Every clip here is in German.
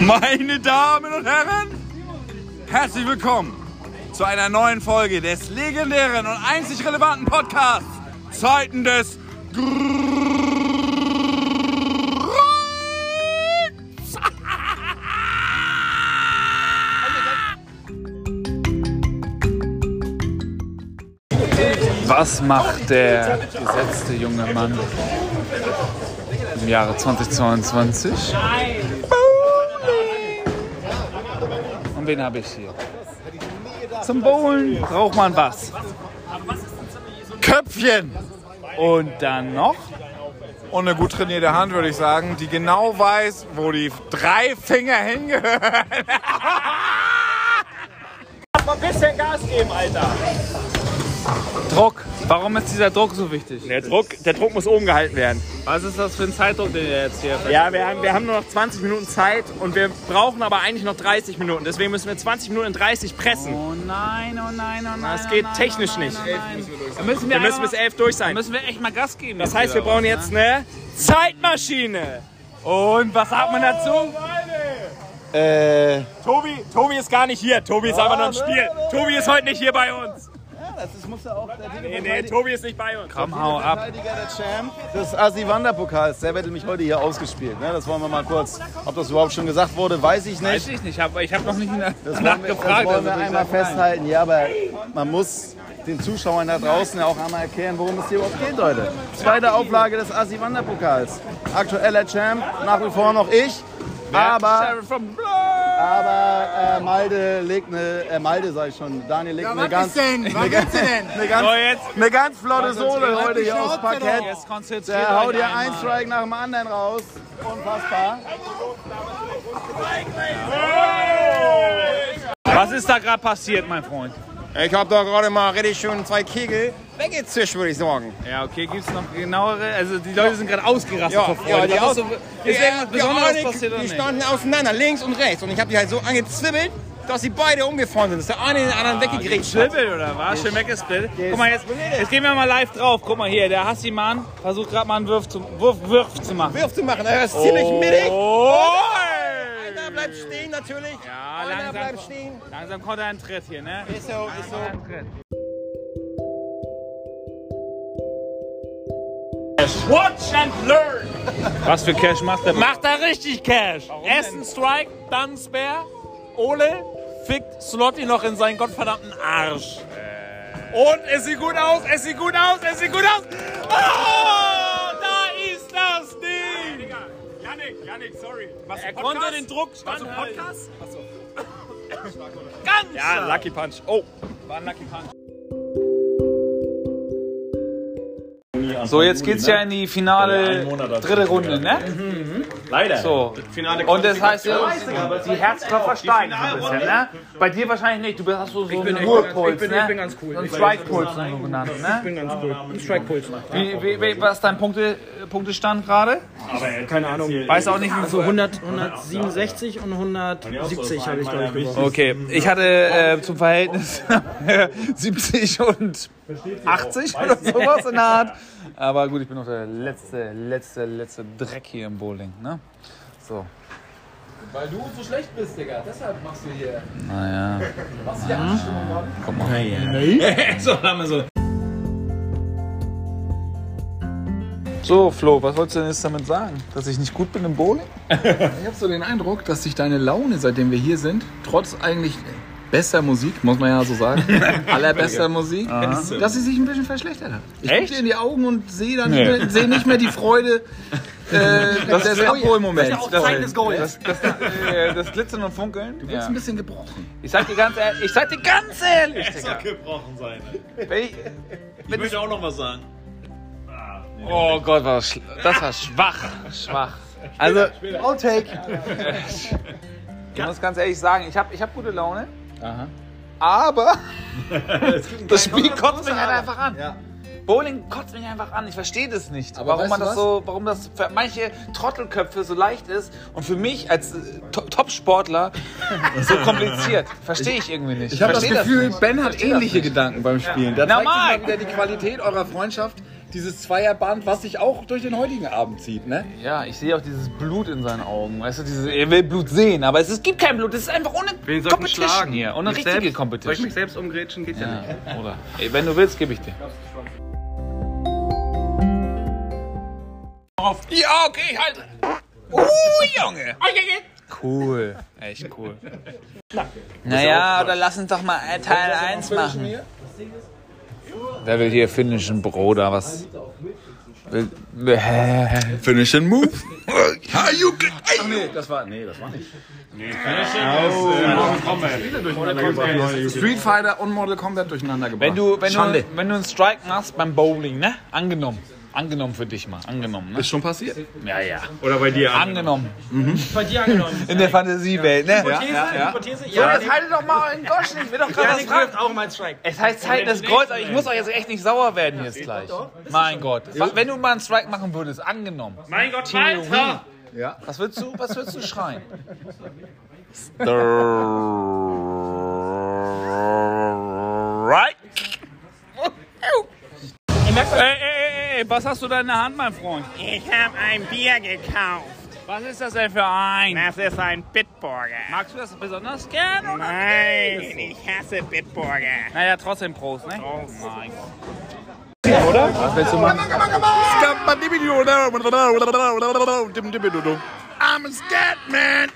Meine Damen und Herren, herzlich willkommen zu einer neuen Folge des legendären und einzig relevanten Podcasts Zeiten des Was macht der gesetzte junge Mann im Jahre 2022? Und wen habe ich hier? Zum Bowlen braucht man was? Köpfchen! Und dann noch? Und eine gut trainierte Hand, würde ich sagen, die genau weiß, wo die drei Finger hingehören. Mal ein bisschen Gas geben, Alter. Druck. Warum ist dieser Druck so wichtig? Der Druck, der Druck muss oben gehalten werden. Was ist das für ein Zeitdruck, den ihr jetzt hier Ja, wir haben, wir haben nur noch 20 Minuten Zeit und wir brauchen aber eigentlich noch 30 Minuten. Deswegen müssen wir 20 Minuten in 30 pressen. Oh nein, oh nein, oh nein. Das oh geht nein, technisch oh nein, nicht. oh nein. Da müssen wir, Wir müssen bis 11 durch da sein. müssen wir echt mal Gas geben. Das heißt, wir brauchen jetzt eine Zeitmaschine. Und was sagt man dazu? Äh, Tobi, Tobi ist gar nicht hier. Tobi ist einfach nur im Spiel. Tobi ist heute nicht hier bei uns. Das ist, muss ja auch der Nee, nee, Tobi ist nicht bei uns. Komm, hau ab. Verteidiger der Champ des Asi-Wanderpokals. Der wird nämlich heute hier ausgespielt. Ne? Das wollen wir mal kurz. Ob das überhaupt schon gesagt wurde, weiß ich Weiß nicht. ich nicht, aber ich habe noch nicht Das wir, das wollen wir also einmal festhalten. Ja, aber man muss den Zuschauern da draußen ja auch einmal erklären, worum es hier überhaupt geht, Leute. Zweite Auflage des Asi-Wanderpokals. Aktueller Champ, nach wie vor noch ich. Aber. Aber äh, Malde legt eine, äh, Malde sag ich schon, Daniel legt eine ganz, eine, ganz- eine, ganz, So, jetzt. eine ganz flotte Sohle heute hier aufs Parkett. Jetzt konzentriert Der haut euch einmal. ein Strike nach dem anderen raus. Unfassbar. Was ist da gerade passiert, mein Freund? Ich habe da gerade mal richtig schön zwei Kegel weggezischt, würde ich sagen. Ja, okay, gibt es noch genauere? Also die Leute sind gerade ausgerastet Ja, vor Freude. ja, die aus, so, die, oder die nicht? standen auseinander, links und rechts. Und ich habe die halt so angezwibbelt, dass sie beide umgefahren sind. Dass der eine den anderen weggegrätscht hat. Schwibbel oder was? Schön weggesplittet. Guck mal, jetzt, jetzt gehen wir mal live drauf. Guck mal hier, der Hassimann versucht gerade mal einen Wurf zu, Wurf, Wurf zu machen. Wirf zu machen, er ist ziemlich mittig. Oh! Bleibt stehen natürlich. Ja, Einer langsam, bleibt stehen. langsam kommt er einen Tritt hier, ne? Ist so, ist so. Watch and learn. Was für Cash macht der? Macht er richtig Cash. Essen Strike, dann Spare. Ole fickt Slotty noch in seinen gottverdammten Arsch. Und es sieht gut aus, es sieht gut aus, es sieht gut aus. Oh, Janik, sorry. Was, er konnte den Druck standhalten. Podcast? Achso. Ganz Ja, Lucky Punch. Oh, war ein Lucky Punch. So, jetzt geht's ja in die finale dritte Runde, ne? Leider. So. Und das heißt, die Herzklopfer steigen ein bisschen, ne? Bei dir wahrscheinlich nicht. Du bist- hast so, so einen Ruhepuls, ne? Ich bin ganz cool. So einen Strike-Puls so genannt, ne? Ich bin ganz cool. Ein Strike-Puls. Was ist dein Punkte, Punktestand gerade? Keine Ahnung. Weiß auch nicht, wie So 100, 167 und 170 habe ich, glaube ich, gewonnen. Okay, ich hatte äh, zum Verhältnis 70 und 80 oder sowas in der Art. Aber gut, ich bin noch der letzte, letzte, letzte Dreck hier im Bowling, ne? So. Weil du so schlecht bist, Digga. Deshalb machst du hier. Naja. Machst du die Abstimmung gerade? Guck mal. So, haben wir so. So, Flo, was wolltest du denn jetzt damit sagen? Dass ich nicht gut bin im Bowling? Ich habe so den Eindruck, dass sich deine Laune, seitdem wir hier sind, trotz eigentlich bester Musik, muss man ja so sagen, allerbester Musik, dass sie sich ein bisschen verschlechtert hat. Ich gucke dir in die Augen und sehe dann nicht, mehr, sehe nicht mehr die Freude äh, des Abholmoments. Das, das, das, äh, das Glitzern und Funkeln. Du bist ein bisschen gebrochen. Ich sag dir ganz ehrlich, ich sag dir ganz ehrlich, Digga. gebrochen sein. Wenn ich, Ich möchte auch noch was sagen. Oh Gott, war das, das war schwach, schwach. Also, Outtake. ich muss ganz ehrlich sagen, ich habe ich hab gute Laune. Aber das Spiel kotzt mich halt einfach an. Bowling kotzt mich einfach an. Ich verstehe das nicht. Aber warum man das was? so, warum das für manche Trottelköpfe so leicht ist und für mich als äh, To- Top-Sportler so kompliziert. Verstehe ich irgendwie nicht. Ich habe das Gefühl, nicht. Ben hat das ähnliche. Gedanken beim Spielen. Da Na, zeigt sich Marc! mal wieder die Qualität eurer Freundschaft. Dieses Zweierband, was sich auch durch den heutigen Abend zieht, ne? Ja, ich sehe auch dieses Blut in seinen Augen. Weißt du, dieses, er will Blut sehen, aber es, es gibt kein Blut. Es ist einfach ohne Wen soll ich denn Competition schlagen? hier. Ohne Mich richtige selbst? Soll ich Competition. mich selbst umgrätschen? Geht ja, nicht. Ja, oder? Ey, wenn du willst, gebe ich dir. Ja, okay, ich halte. Uh, Junge. Cool. Echt cool. Naja, oder lass uns doch mal Teil 1 machen. Wer will hier finnischen Bruder? Was? Will, Finishing Move. How you get Nee, das war, nee, das war nicht. Combat. Street Fighter und Mortal Kombat durcheinander gebracht. wenn du, wenn Schande. du, wenn du einen Strike machst beim Bowling, ne? Angenommen. Angenommen für dich mal. Angenommen, ne? Ist schon passiert. Ja, ja. Oder bei dir. Angenommen. Bei dir angenommen. In der Fantasiewelt, ne? Hypothese, Hypothese, So, ja. jetzt haltet doch mal in Goschen. Ich will doch gerade was fragen. auch mal Strike. Es heißt Zeiten des Kreuz, aber ich muss auch jetzt echt nicht sauer werden jetzt gleich. Mein Gott. Wenn du mal einen Strike machen würdest, angenommen. Mein Gott, Theorie. Ja. Was würdest du, was würdest du schreien? Right? Ey, ey, ey, ey, was hast du da in der Hand, mein Freund? Ich habe ein Bier gekauft. Was ist das denn für ein? Das ist ein Bitburger. Magst du das besonders gern? Oder? Nein, ich hasse Bitburger. Naja, trotzdem Prost, ne? Prost. Mein Gott. I'm a scat man.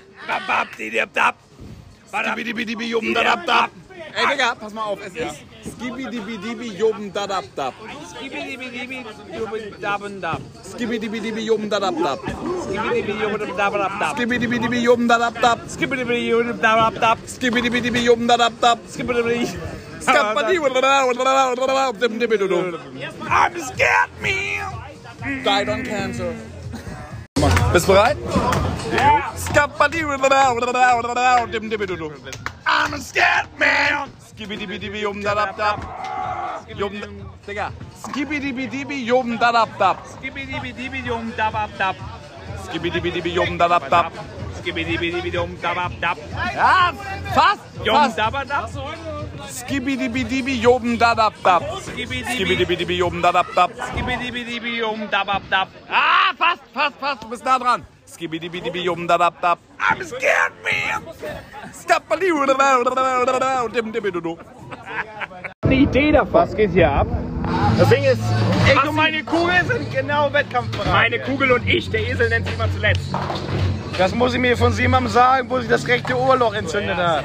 Ey, Digga, pass mal auf, es ist Skibidibidibi Jobben Dadab Dab. Skibidibidibi Jobben Dadab Dab. Skibidibidibi Jobben Dadab Dab. Skibidibidibi Jobben Dadab Dab. Skabadi I'm scared man. Died on cancer. Bist du bereit? Skabadi I'm a scared man. Skibidibidibi Jobben Dadab Dab. Jobben, Digga. Skibidibidibi Jobben Dadab Dab. Skibidibidibi Jobben Dadab Dab. Ja, fast. fast. Skibidibidibi Jobben Dadab Dab. Skibidibidibi Jobben Dadab Dab. Skibidibidibi Jobben Dadab Dab. Ah, fast, fast, fast. Du bist nah dran. Skibidibidibi Jobben Dadab Dab. I'm scared, man. Skabadi Was geht hier ab? Das Ding ist, ich und meine Kugel sind genau wettkampfbereit. Meine Kugel und ich, der Esel nennt sich immer zuletzt. Das muss ich mir von jemandem sagen, wo sich das rechte Ohrloch entzündet hat.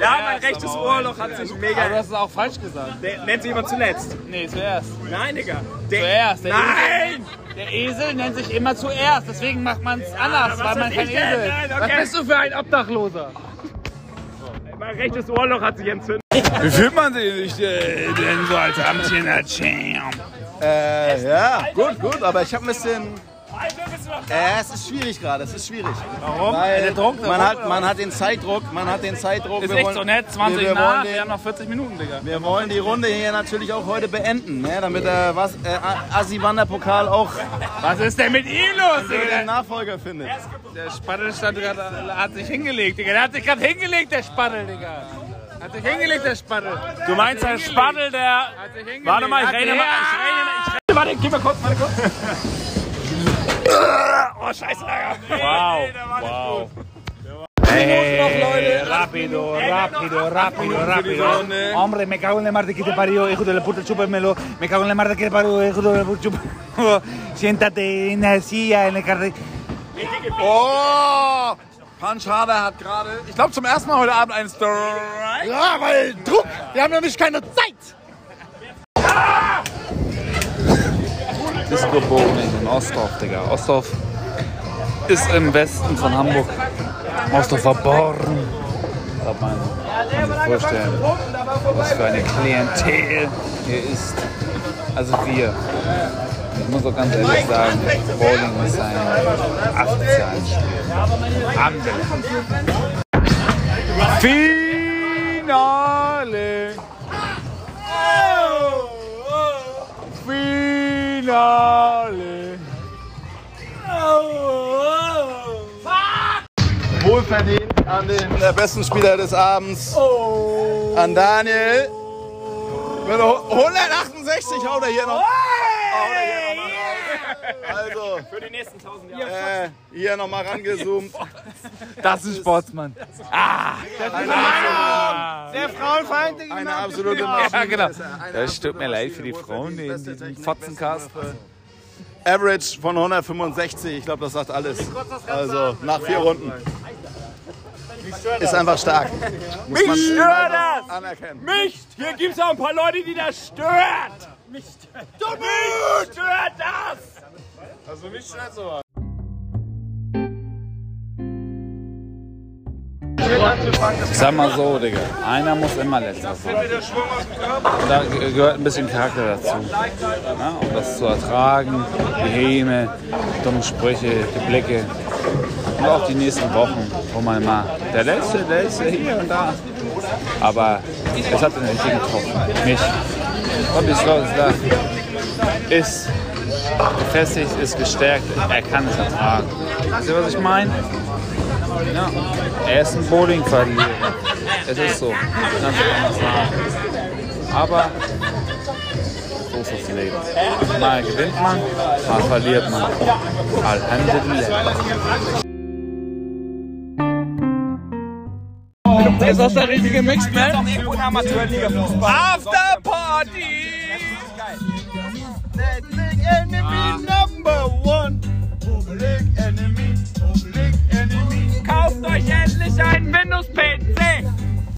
Ja, mein rechtes Ohrloch hat sich mega. Aber du hast es auch falsch gesagt. Der nennt sich immer zuletzt. Nee, zuerst. Nein, Digga. Der, Zuerst. Der Nein! Esel, der Esel nennt sich immer zuerst. Deswegen macht man es anders, weil man kein? Esel Nein, ist. okay. Was bist du für ein Obdachloser? Mein rechtes Ohrloch hat sich entzündet. Wie fühlt man sich äh, denn so als amtierender Champ? Äh, ja, gut, gut, aber ich habe ein bisschen. Äh, es ist schwierig gerade, es ist schwierig. Warum? Weil Der Druck, der man, Druck, hat, man hat den Zeitdruck, man hat den Zeitdruck. Ist Wir echt wollen- so nett. 20 wir, wir, nach. wollen Wir den, haben noch 40 Minuten, Digga. wir wollen die Runde hier natürlich auch heute beenden, ne, damit der was, äh, Assi-Wanderpokal auch Was ist denn mit ihm los, den Digga? Nachfolger findet. Der Spaddel stand grad, hat sich hingelegt, Digga. Der hat sich gerade hingelegt, der Spaddel, Digga. Hat sich hingelegt, der Spaddel. Du meinst der Spaddel, der. Warte mal, ich rede mal. Ich rede mal. Ich rede. Warte, gib mal kurz, warte kurz. Oh, scheiße, Digga. Wow. Wow. Hey, rápido, rápido, rápido, rápido. Hombre, me cago en la madre que te parió, hijo de la puta, chúpamelo. Me cago en la madre que te parió, hijo de la puta, chúpamelo. Siéntate en la silla, en el carril. Oh! Punch Harder hat gerade, ich glaube zum ersten Mal heute Abend einen Strike. Ja, weil Druck, wir haben nämlich keine Zeit. Bowling in Ostdorf, Digga. Ostdorf ist im Westen von Hamburg. Ostdorf war Born. Kann man sich vorstellen, was für eine Klientel hier ist. Also wir. Ich muss auch ganz ehrlich sagen, Bowling ist ein asoziales Spiel. Angelernt. Finale! Finale! Wohlverdient an den äh, besten Spieler des Abends. An Daniel. Mit 168 haut er hier noch. Haut er hier noch. Also, Für die nächsten 1000 Jahre. äh, hier nochmal rangezoomt. Das ist Sportsmann. Der frauenfeindliche Eine absolute Maschine. Ja, genau. ist. Eine Das tut mir leid für die. Frauen, die in diesem Fotzencast. Average von 165, ich glaube, das sagt alles. Also nach vier Runden. Ist einfach stark. Muss man stört das! anerkennen. Mich! Hier gibt es auch ein paar Leute, die das stört! Mich mich stört das! Also mich stört sowas. Ich sag mal so, Digga. Einer muss immer letzter sein. Da ge- gehört ein bisschen Charakter dazu. Ja, um das zu ertragen. Die Häme, dumme Sprüche, die Blicke. Und auch die nächsten Wochen, wo man immer der Letzte, der Letzte, hier und da. Aber es hat den richtigen getroffen. Mich. Bobby Slaughter ist gefestigt, ist gestärkt. Er kann es ertragen. Wisst ihr, was ich meine? Ja, er ist ein Bowling-Verlierer. Es ist so. Aber so ist das Leben. Mal gewinnt man, mal verliert man. Alhamdulillah. Ist das der richtige Mixed-Man? After Party! enemy number one. Public enemy, public enemy. Kauft euch endlich einen Windows PC.